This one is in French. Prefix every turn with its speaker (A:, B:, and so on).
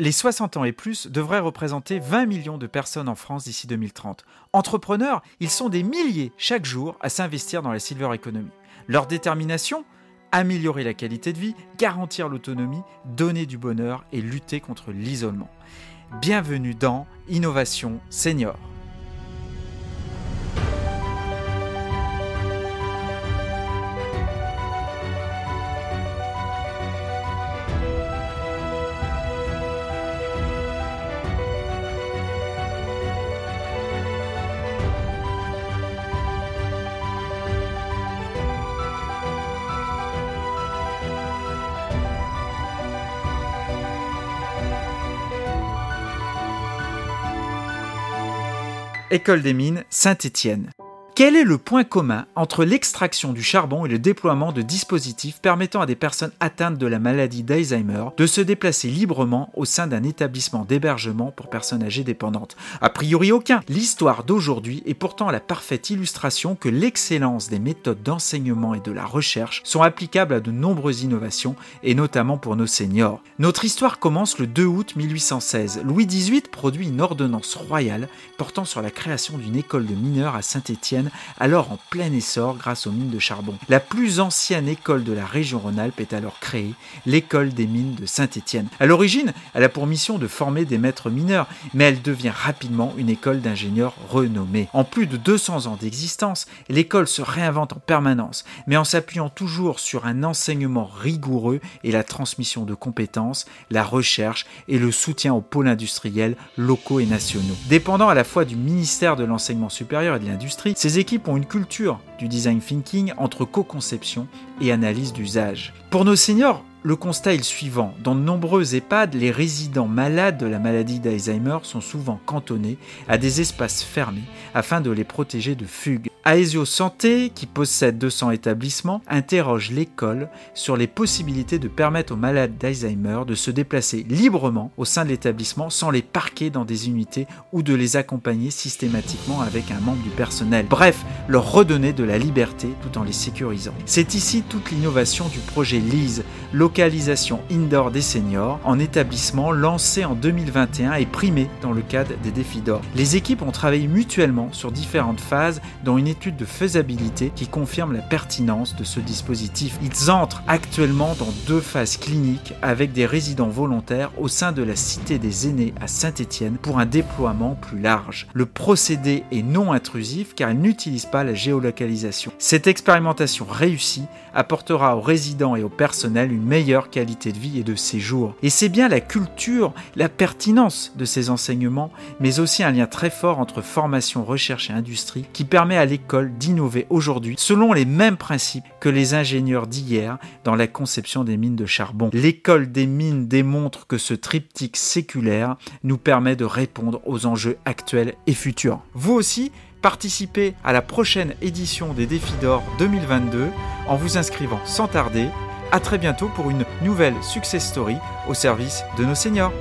A: Les 60 ans et plus devraient représenter 20 millions de personnes en France d'ici 2030. Entrepreneurs, ils sont des milliers chaque jour à s'investir dans la silver economy. Leur détermination? Améliorer la qualité de vie, garantir l'autonomie, donner du bonheur et lutter contre l'isolement. Bienvenue dans Innovation Senior. École des mines Saint-Étienne. Quel est le point commun entre l'extraction du charbon et le déploiement de dispositifs permettant à des personnes atteintes de la maladie d'Alzheimer de se déplacer librement au sein d'un établissement d'hébergement pour personnes âgées dépendantes? A priori aucun. L'histoire d'aujourd'hui est pourtant la parfaite illustration que l'excellence des méthodes d'enseignement et de la recherche sont applicables à de nombreuses innovations et notamment pour nos seniors. Notre histoire commence le 2 août 1816. Louis XVIII produit une ordonnance royale portant sur la création d'une école de mineurs à Saint-Étienne alors en plein essor grâce aux mines de charbon. La plus ancienne école de la région Rhône-Alpes est alors créée, l'école des mines de Saint-Étienne. À l'origine, elle a pour mission de former des maîtres mineurs, mais elle devient rapidement une école d'ingénieurs renommée. En plus de 200 ans d'existence, l'école se réinvente en permanence, mais en s'appuyant toujours sur un enseignement rigoureux et la transmission de compétences, la recherche et le soutien aux pôles industriels locaux et nationaux. Dépendant à la fois du ministère de l'enseignement supérieur et de l'industrie, équipes ont une culture du design thinking entre co-conception et analyse d'usage. Pour nos seniors, le constat est le suivant. Dans de nombreux EHPAD, les résidents malades de la maladie d'Alzheimer sont souvent cantonnés à des espaces fermés afin de les protéger de fugues. Aesio Santé, qui possède 200 établissements, interroge l'école sur les possibilités de permettre aux malades d'Alzheimer de se déplacer librement au sein de l'établissement sans les parquer dans des unités ou de les accompagner systématiquement avec un membre du personnel. Bref, leur redonner de la liberté tout en les sécurisant. C'est ici toute l'innovation du projet LISE, localisation indoor des seniors, en établissement lancé en 2021 et primé dans le cadre des défis d'or. Les équipes ont travaillé mutuellement sur différentes phases, dont une étude de faisabilité qui confirme la pertinence de ce dispositif. Ils entrent actuellement dans deux phases cliniques avec des résidents volontaires au sein de la Cité des aînés à Saint-Étienne pour un déploiement plus large. Le procédé est non intrusif car il n'utilise pas la géolocalisation. Cette expérimentation réussie apportera aux résidents et au personnel une meilleure qualité de vie et de séjour. Et c'est bien la culture, la pertinence de ces enseignements, mais aussi un lien très fort entre formation, recherche et industrie qui permet à d'innover aujourd'hui selon les mêmes principes que les ingénieurs d'hier dans la conception des mines de charbon. L'école des mines démontre que ce triptyque séculaire nous permet de répondre aux enjeux actuels et futurs. Vous aussi, participez à la prochaine édition des Défis d'Or 2022 en vous inscrivant sans tarder. À très bientôt pour une nouvelle success story au service de nos seniors.